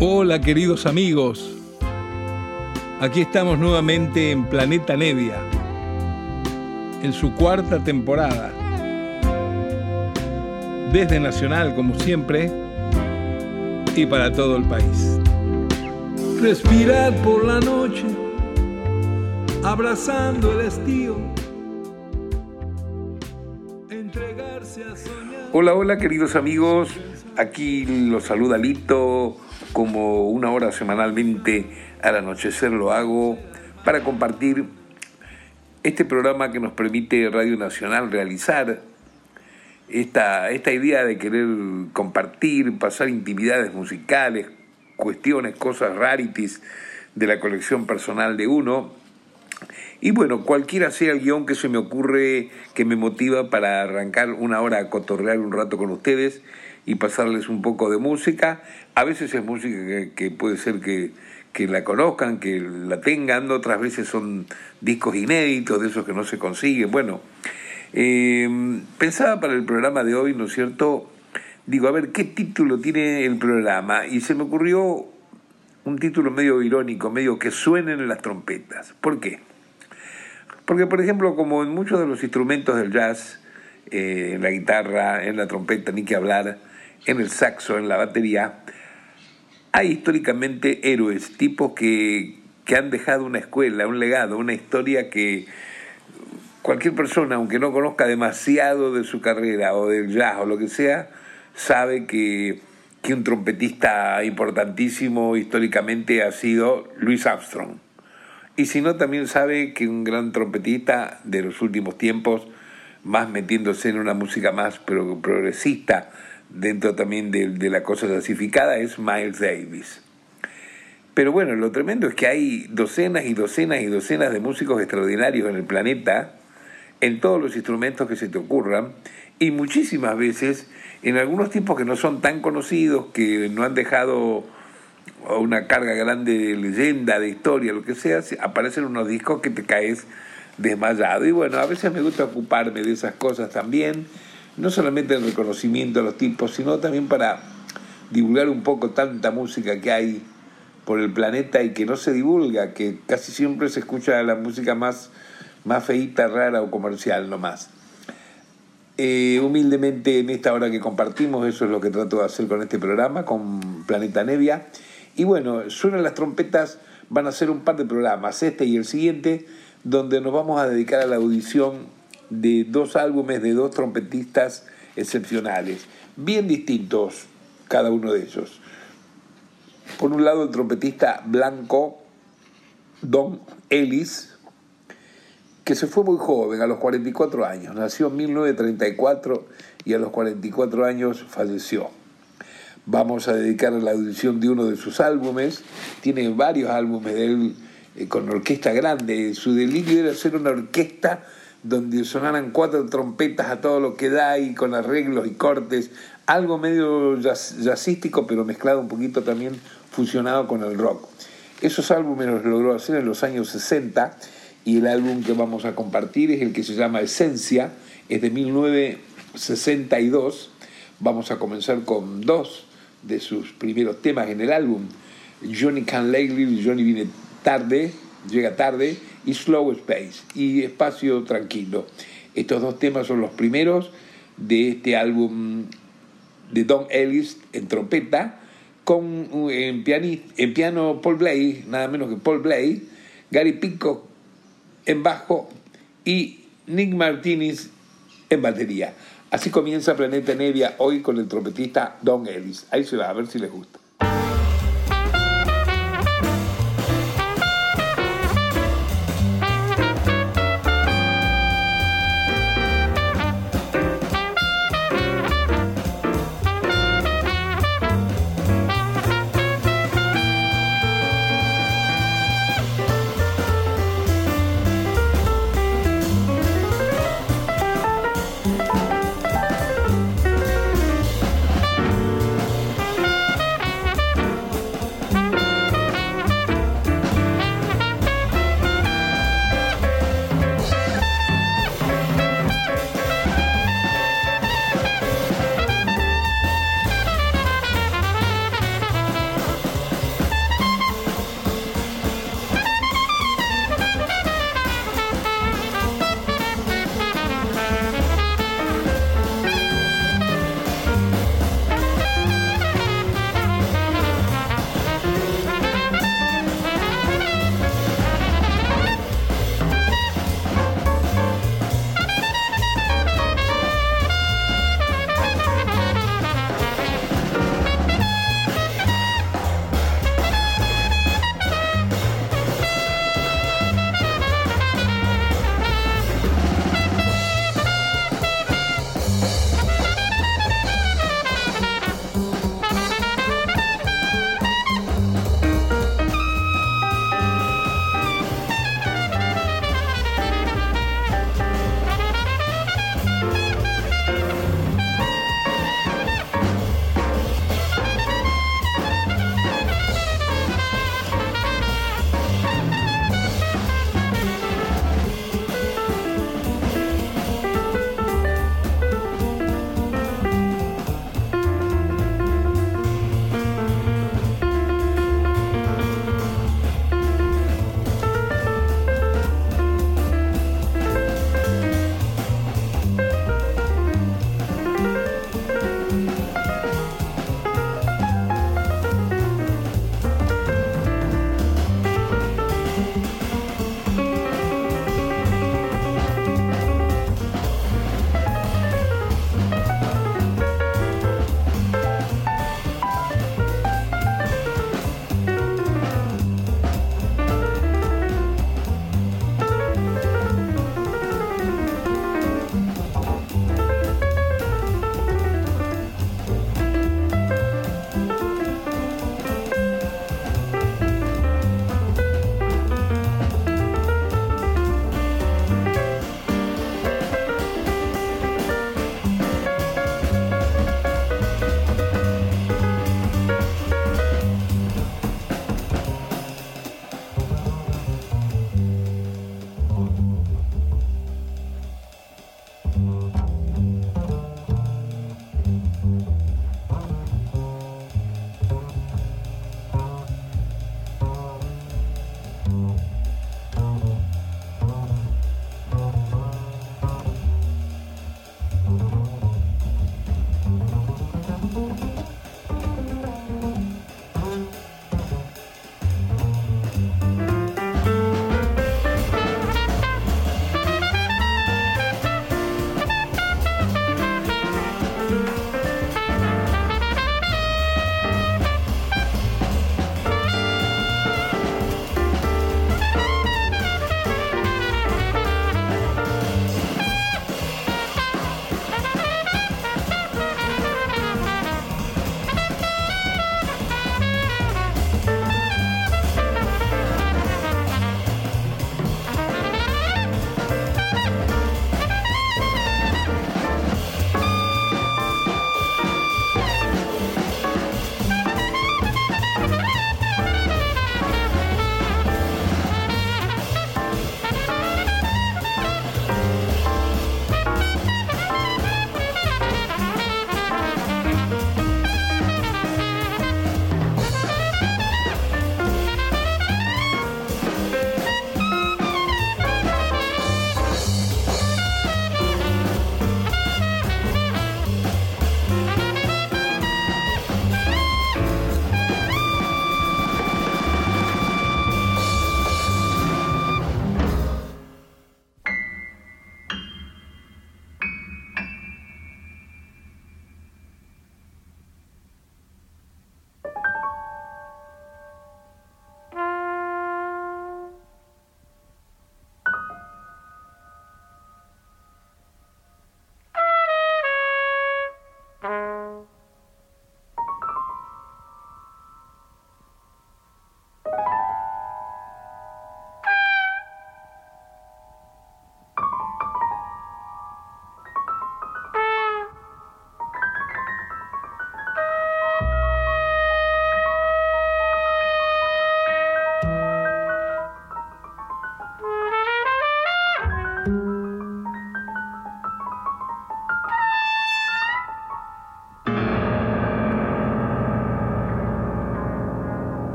Hola queridos amigos, aquí estamos nuevamente en Planeta Nevia, en su cuarta temporada. Desde Nacional, como siempre, y para todo el país. Respirar por la noche, abrazando el estío. Entregarse a soñar. Hola, hola queridos amigos, aquí los saluda Lito, como una hora semanalmente al anochecer lo hago para compartir este programa que nos permite Radio Nacional realizar esta, esta idea de querer compartir, pasar intimidades musicales, cuestiones, cosas rarities de la colección personal de uno. Y bueno, cualquiera sea el guion que se me ocurre, que me motiva para arrancar una hora a cotorrear un rato con ustedes y pasarles un poco de música. A veces es música que, puede ser que, la conozcan, que la tengan, otras veces son discos inéditos, de esos que no se consiguen. Bueno, eh, pensaba para el programa de hoy, ¿no es cierto? Digo, a ver, ¿qué título tiene el programa? Y se me ocurrió un título medio irónico, medio que suenen las trompetas. ¿Por qué? Porque, por ejemplo, como en muchos de los instrumentos del jazz, eh, en la guitarra, en la trompeta, ni que hablar, en el saxo, en la batería, hay históricamente héroes, tipos que, que han dejado una escuela, un legado, una historia que cualquier persona, aunque no conozca demasiado de su carrera o del jazz o lo que sea, sabe que, que un trompetista importantísimo históricamente ha sido Louis Armstrong. Y si no, también sabe que un gran trompetista de los últimos tiempos, más metiéndose en una música más progresista, dentro también de, la cosa clasificada, es Miles Davis. Pero bueno, lo tremendo es que hay docenas y docenas y docenas de músicos extraordinarios en el planeta, en todos los instrumentos que se te ocurran, y muchísimas veces en algunos tipos que no son tan conocidos, que no han dejado una carga grande de leyenda, de historia, lo que sea, aparecen unos discos que te caes desmayado. Y bueno, a veces me gusta ocuparme de esas cosas también no solamente el reconocimiento a los tipos, sino también para divulgar un poco tanta música que hay por el planeta y que no se divulga, que casi siempre se escucha la música más, más feita, rara o comercial nomás. Eh, humildemente en esta hora que compartimos, eso es lo que trato de hacer con este programa, con Planeta Nevia. Y bueno, suenan las trompetas, van a ser un par de programas, este y el siguiente, donde nos vamos a dedicar a la audición de dos álbumes de dos trompetistas excepcionales, bien distintos cada uno de ellos. Por un lado el trompetista blanco Don Ellis, que se fue muy joven, a los 44 años, nació en 1934 y a los 44 años falleció. Vamos a dedicar la audición de uno de sus álbumes, tiene varios álbumes de él eh, con orquesta grande, su delirio era ser una orquesta donde sonaran cuatro trompetas a todo lo que da y con arreglos y cortes, algo medio jazzístico, pero mezclado un poquito también fusionado con el rock. Esos álbumes los logró hacer en los años 60 y el álbum que vamos a compartir es el que se llama Esencia, es de 1962. Vamos a comenzar con dos de sus primeros temas en el álbum. Johnny Can Lately, Johnny viene tarde, llega tarde, y Slow Space y Espacio Tranquilo. Estos dos temas son los primeros de este álbum de Don Ellis en trompeta, con en, en piano Paul Blay, nada menos que Paul Blay, Gary Pico en bajo y Nick Martinez en batería. Así comienza Planeta Nevia hoy con el trompetista Don Ellis. Ahí se va, a ver si les gusta.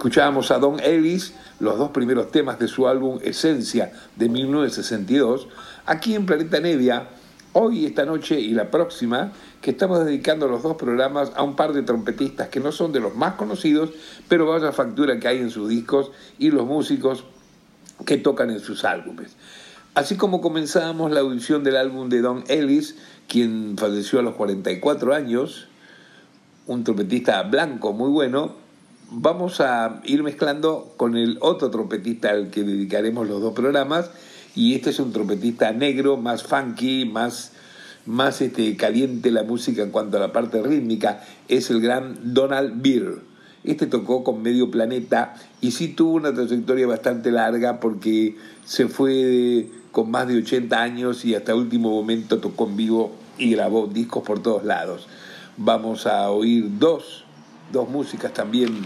Escuchábamos a Don Ellis, los dos primeros temas de su álbum Esencia de 1962, aquí en Planeta Nevia, hoy, esta noche y la próxima, que estamos dedicando los dos programas a un par de trompetistas que no son de los más conocidos, pero vaya factura que hay en sus discos y los músicos que tocan en sus álbumes. Así como comenzábamos la audición del álbum de Don Ellis, quien falleció a los 44 años, un trompetista blanco muy bueno, vamos a ir mezclando con el otro trompetista al que dedicaremos los dos programas, y este es un trompetista negro, más funky, más, más este, caliente la música en cuanto a la parte rítmica, es el gran Donald Beer. Este tocó con Medio Planeta y sí tuvo una trayectoria bastante larga porque se fue con más de 80 años y hasta último momento tocó en vivo y grabó discos por todos lados. Vamos a oír dos, dos músicas también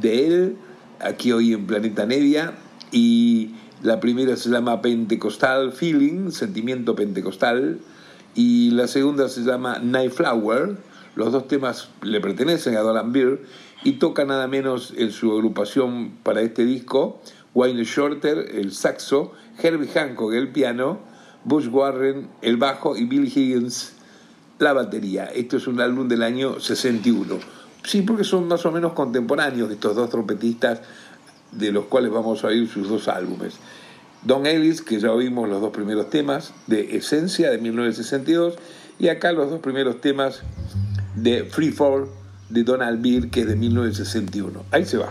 de él, aquí hoy en Planeta Nevia, y la primera se llama Pentecostal Feeling, Sentimiento Pentecostal, y la segunda se llama Night Flower. Los dos temas le pertenecen a Dolan Beer y toca nada menos en su agrupación para este disco Wayne Shorter, el saxo, Herbie Hancock, el piano, Bush Warren, el bajo y Bill Higgins, la batería. Esto es un álbum del año 61. Sí, porque son más o menos contemporáneos estos dos trompetistas de los cuales vamos a oír sus dos álbumes. Don Ellis, que ya oímos los dos primeros temas de Esencia de 1962, y acá los dos primeros temas de Free Fall de Donald Beer, que es de 1961. Ahí se va.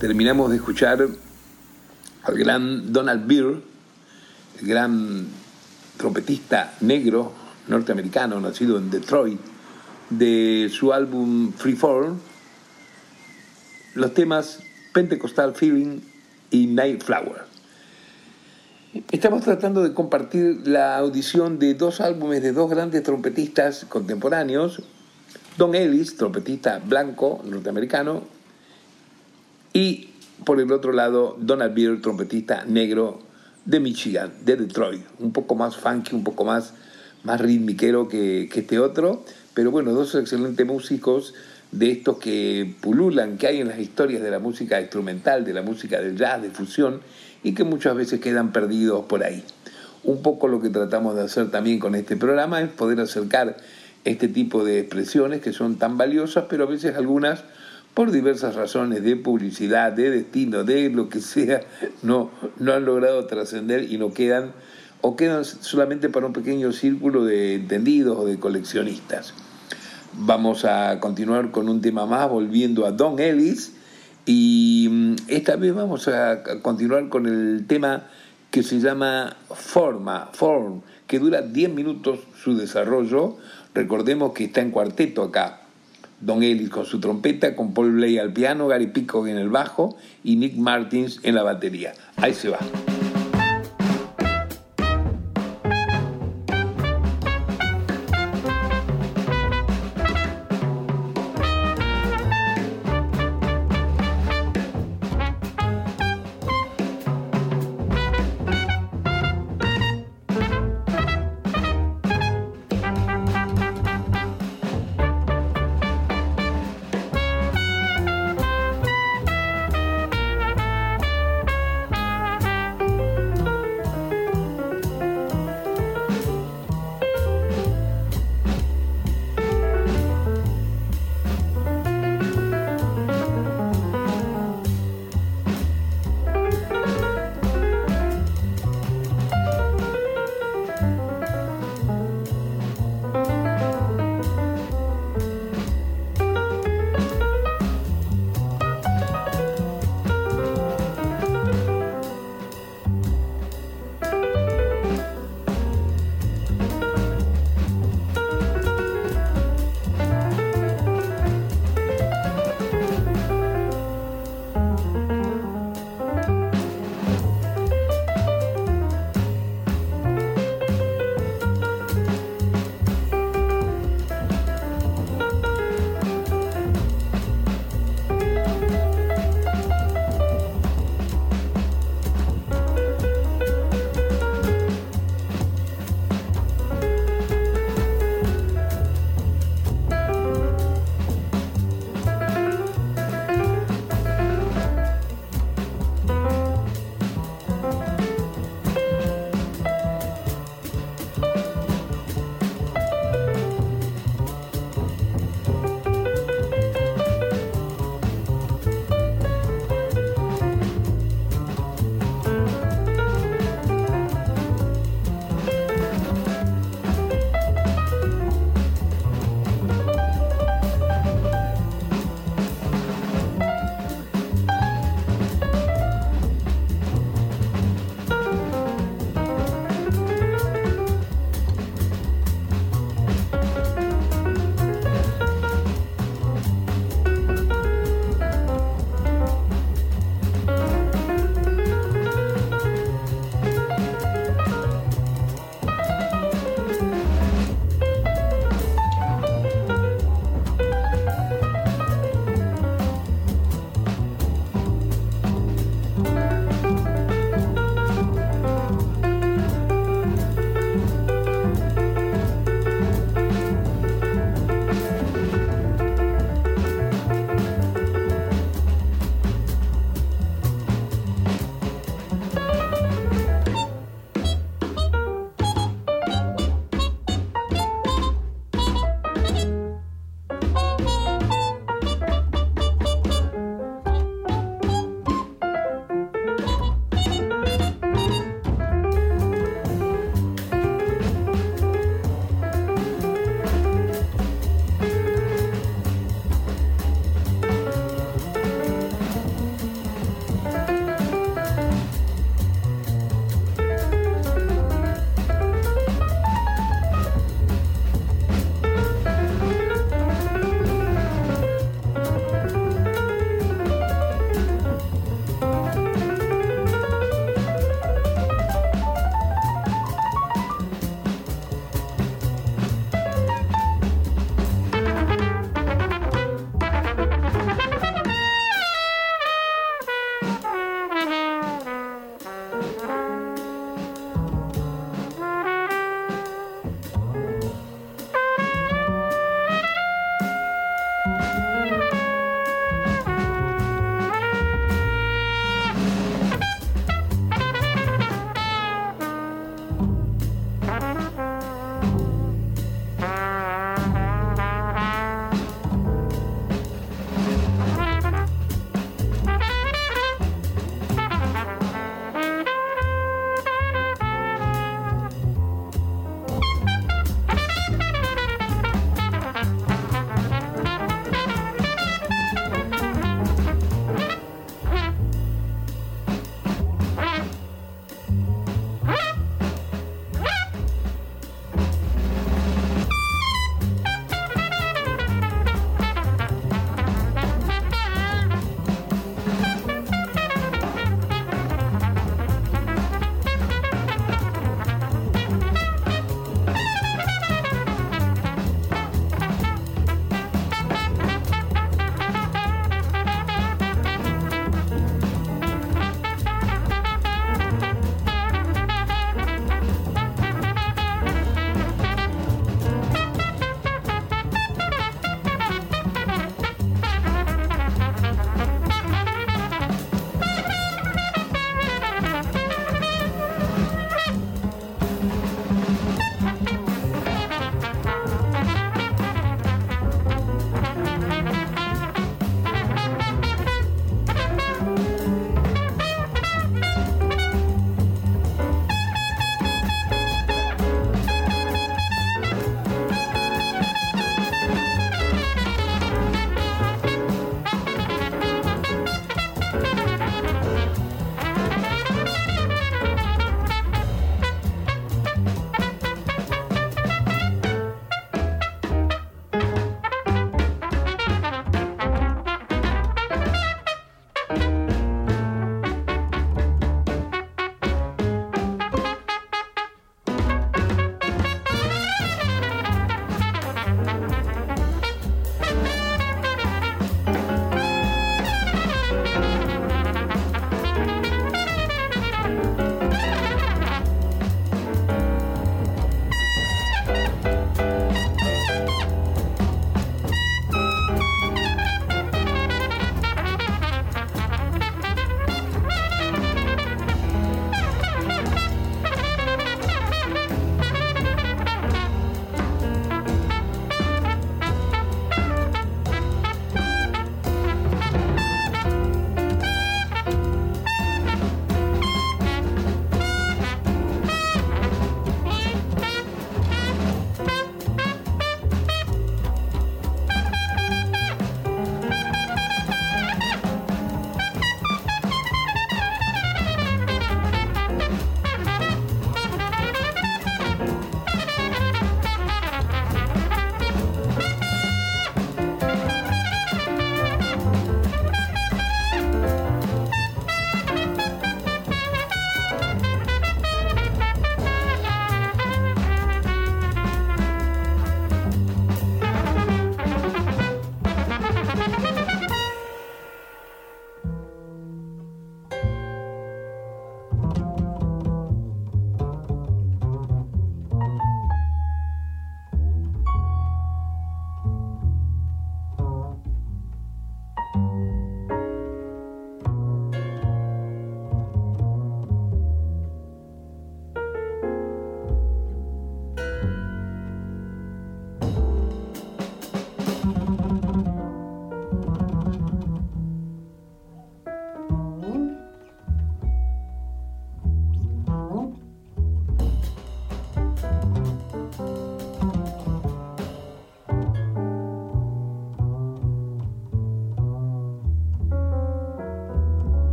Terminamos de escuchar al gran Donald Byrd, el gran trompetista negro norteamericano nacido en Detroit, de su álbum Freeform, los temas Pentecostal Feeling y Night Flower. Estamos tratando de compartir la audición de dos álbumes de dos grandes trompetistas contemporáneos, Don Ellis, trompetista blanco norteamericano, y por el otro lado, Donald Beer, trompetista negro de Michigan, de Detroit, un poco más funky, un poco más, más que, que este otro, pero bueno, dos excelentes músicos de estos que pululan, que hay en las historias de la música instrumental, de la música del jazz, de fusión, y que muchas veces quedan perdidos por ahí. un poco lo que tratamos de hacer también con este programa es poder acercar este tipo de expresiones que son tan valiosas, pero a veces algunas por diversas razones de publicidad, de destino, de lo que sea, no, no han logrado trascender y no quedan o quedan solamente para un pequeño círculo de entendidos o de coleccionistas. Vamos a continuar con un tema más, volviendo a Don Ellis, y mm, esta vez vamos a continuar con el tema que se llama Forma, Form, que dura 10 minutos su desarrollo. Recordemos que está en cuarteto acá. Don Ellis con su trompeta, con Paul Bley al piano, Gary Pico en el bajo y Nick Martins en la batería. Ahí se va.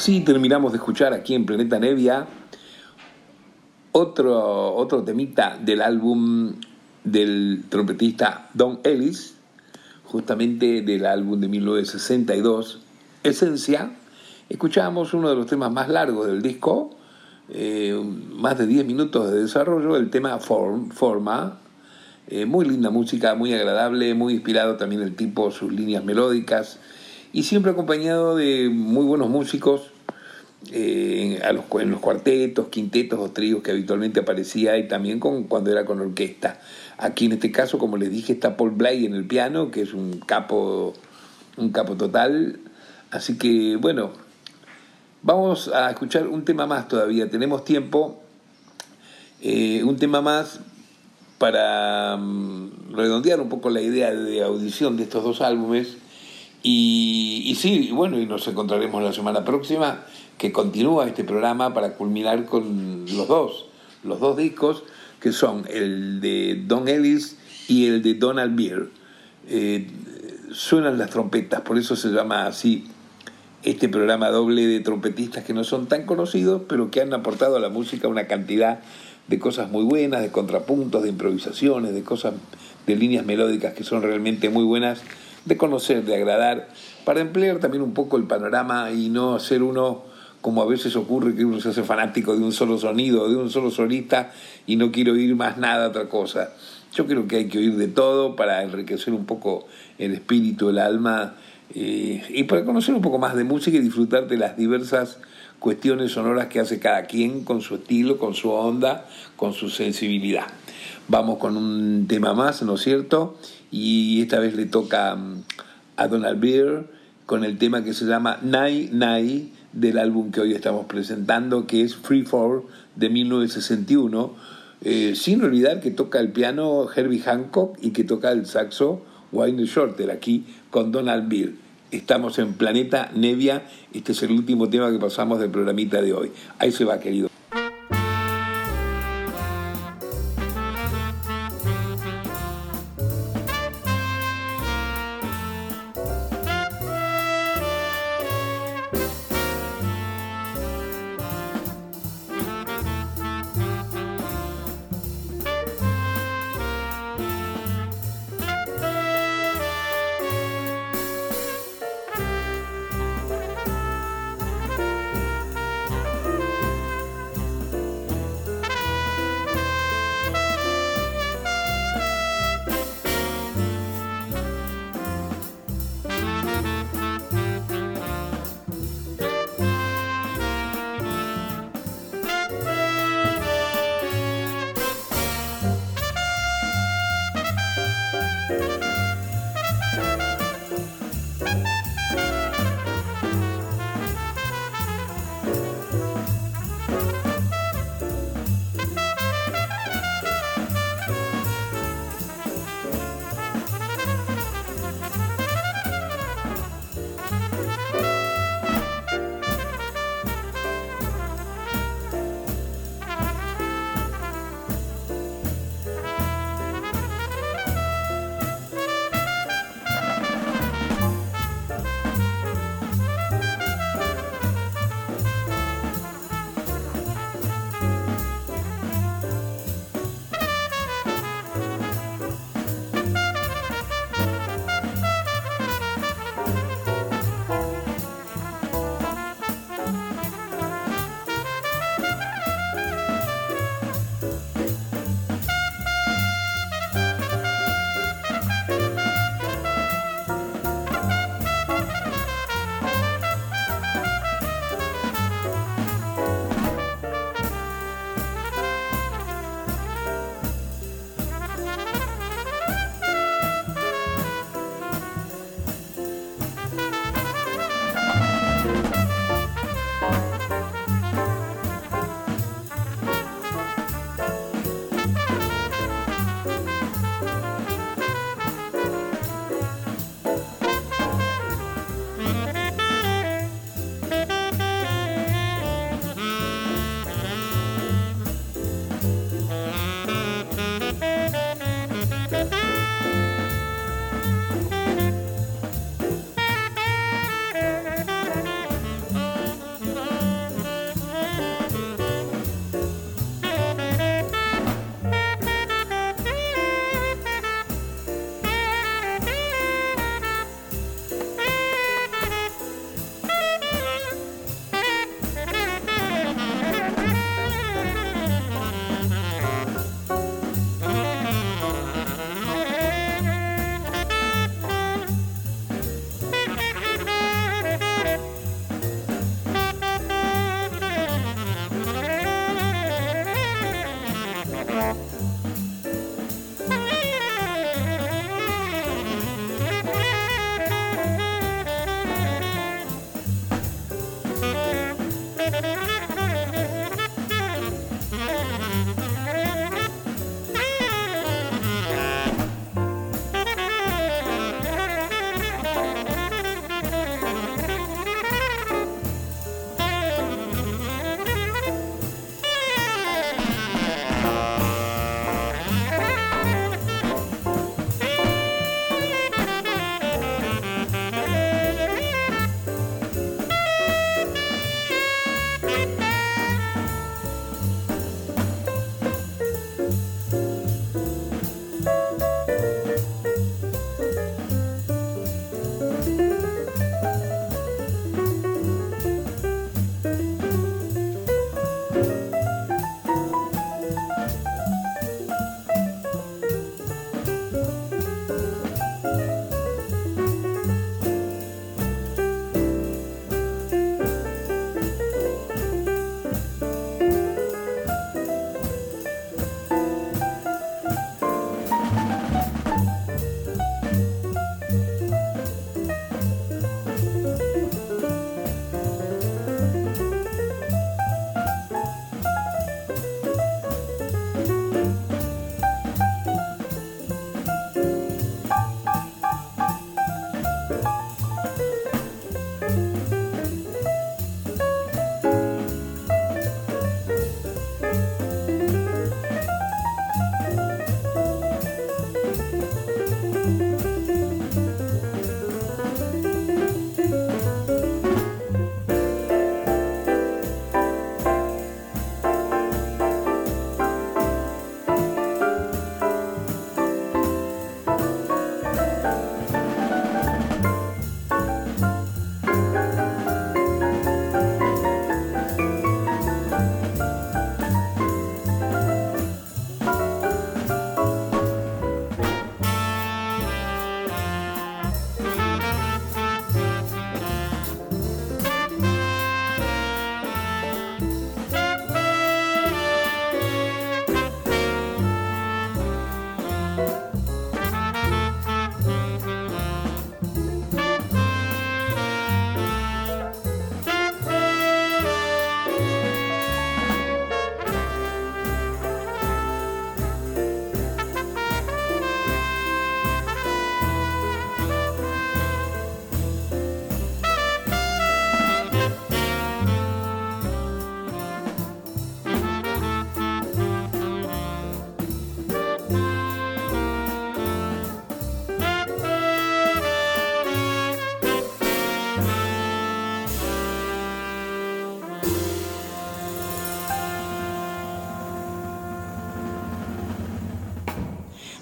Así terminamos de escuchar aquí en Planeta Nevia otro, otro temita del álbum del trompetista Don Ellis, justamente del álbum de 1962, Esencia. Escuchábamos uno de los temas más largos del disco, eh, más de 10 minutos de desarrollo, el tema Form, Forma. Eh, muy linda música, muy agradable, muy inspirado también el tipo, sus líneas melódicas y siempre acompañado de muy buenos músicos eh, a los, en los cuartetos, quintetos o tríos que habitualmente aparecía y también con, cuando era con orquesta. Aquí en este caso, como les dije, está Paul Blay en el piano, que es un capo, un capo total. Así que bueno, vamos a escuchar un tema más todavía, tenemos tiempo. Eh, un tema más para mm, redondear un poco la idea de audición de estos dos álbumes y, sí, bueno, y nos encontraremos la semana próxima, que continúa este programa para culminar con los dos, los dos discos, que son el de Don Ellis y el de Donald Beer. Eh, suenan las trompetas, por eso se llama así este programa doble de trompetistas que no son tan conocidos, pero que han aportado a la música una cantidad de cosas muy buenas, de contrapuntos, de improvisaciones, de cosas, de líneas melódicas que son realmente muy buenas de conocer, de agradar, para emplear también un poco el panorama y no ser uno como a veces ocurre que uno se hace fanático de un solo sonido, de un solo solista y no quiere oír más nada, otra cosa. Yo creo que hay que oír de todo para enriquecer un poco el espíritu, el alma eh, y para conocer un poco más de música y disfrutar de las diversas cuestiones sonoras que hace cada quien con su estilo, con su onda, con su sensibilidad. Vamos con un tema más, ¿no es cierto? Y esta vez le toca mm, a Donald Beer con el tema que se llama Nai Nai del álbum que hoy estamos presentando, que es Free For de 1961, eh, sin olvidar que toca el piano Herbie Hancock y que toca el saxo Wayne Shorter aquí con Donald Beer. Estamos en Planeta Nevia, este es el último tema que pasamos del programita de hoy. Ahí se va, querido.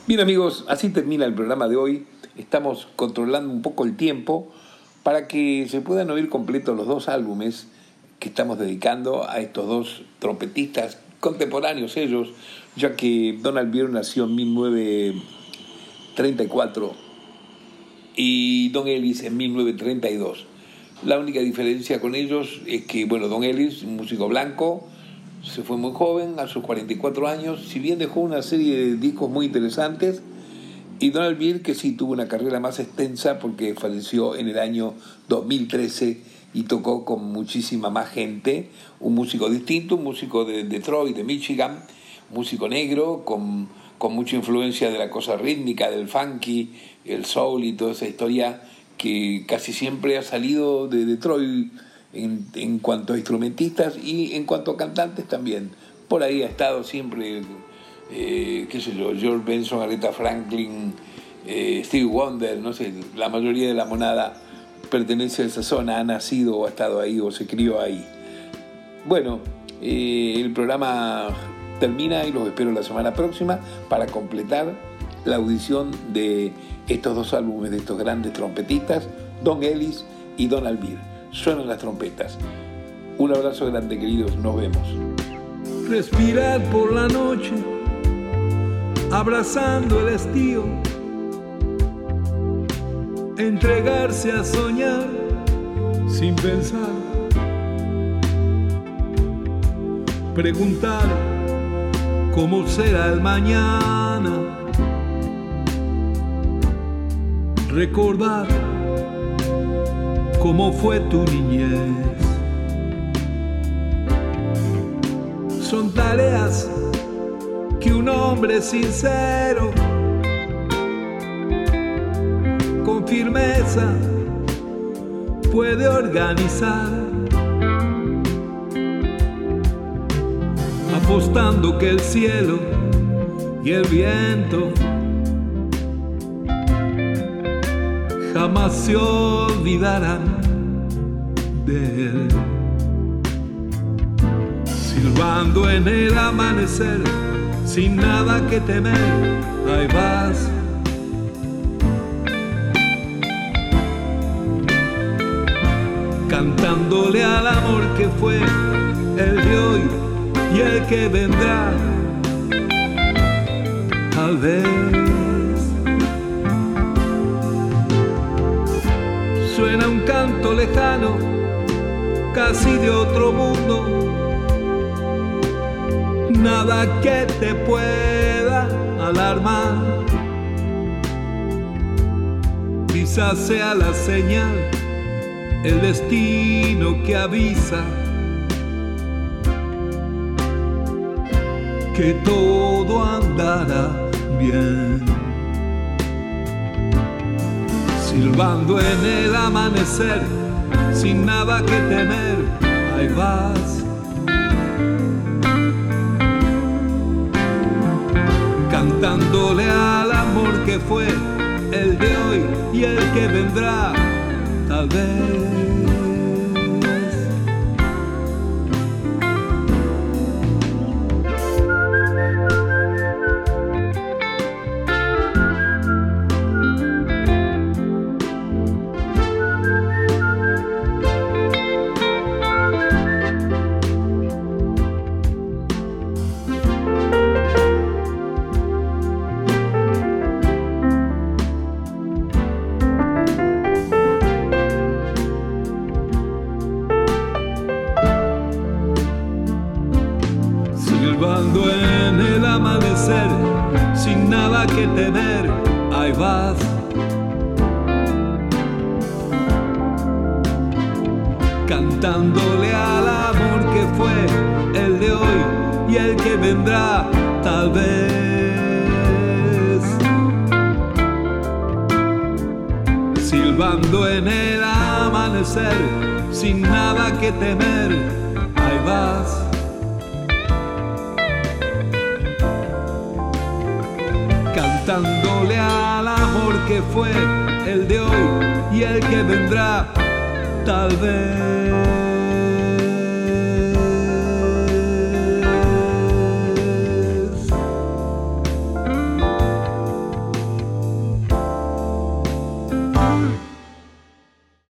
Bien amigos, así termina el programa de hoy. Estamos controlando un poco el tiempo para que se puedan oír completos los dos álbumes que estamos dedicando a estos dos trompetistas contemporáneos ellos, ya que Donald Byrne nació en 1934 y Don Ellis en 1932. La única diferencia con ellos es que, bueno, Don Ellis, un músico blanco, se fue muy joven, a sus 44 años, si bien dejó una serie de discos muy interesantes, y Donald Byrd, que sí tuvo una carrera más extensa porque falleció en el año 2013 y tocó con muchísima más gente, un músico distinto, un músico de Detroit, de Michigan, músico negro, con, con mucha influencia de la cosa rítmica, del funky, el soul y toda esa historia que casi siempre ha salido de Detroit en, en, cuanto a instrumentistas y en cuanto a cantantes también. Por ahí ha estado siempre, eh, qué sé yo, George Benson, Aretha Franklin, eh, Steve Wonder, no sé, la mayoría de la monada pertenece a esa zona, ha nacido o ha estado ahí o se crió ahí. Bueno, eh, el programa termina y los espero la semana próxima para completar la audición de estos dos álbumes de estos grandes trompetistas, Don Ellis y Donald Byrd suenan las trompetas. Un abrazo grande, queridos, nos vemos. Respirar por la noche, abrazando el estío, entregarse a soñar sin pensar, preguntar cómo será el mañana, recordar cómo fue tu niñez. son tareas que un hombre sincero, con firmeza, puede organizar. Apostando que el cielo y el viento jamás se olvidarán de él. Silbando en el amanecer, sin nada que temer, ahí vas. Cantándole al amor que fue el de hoy y el que vendrá, tal vez. Lejano, casi de otro mundo nada que te pueda alarmar. Quizás sea la señal, el destino que avisa que todo andará bien. Silbando en el amanecer, sin nada que temer, ahí vas cantándole al amor que fue el de hoy y el que vendrá, tal vez.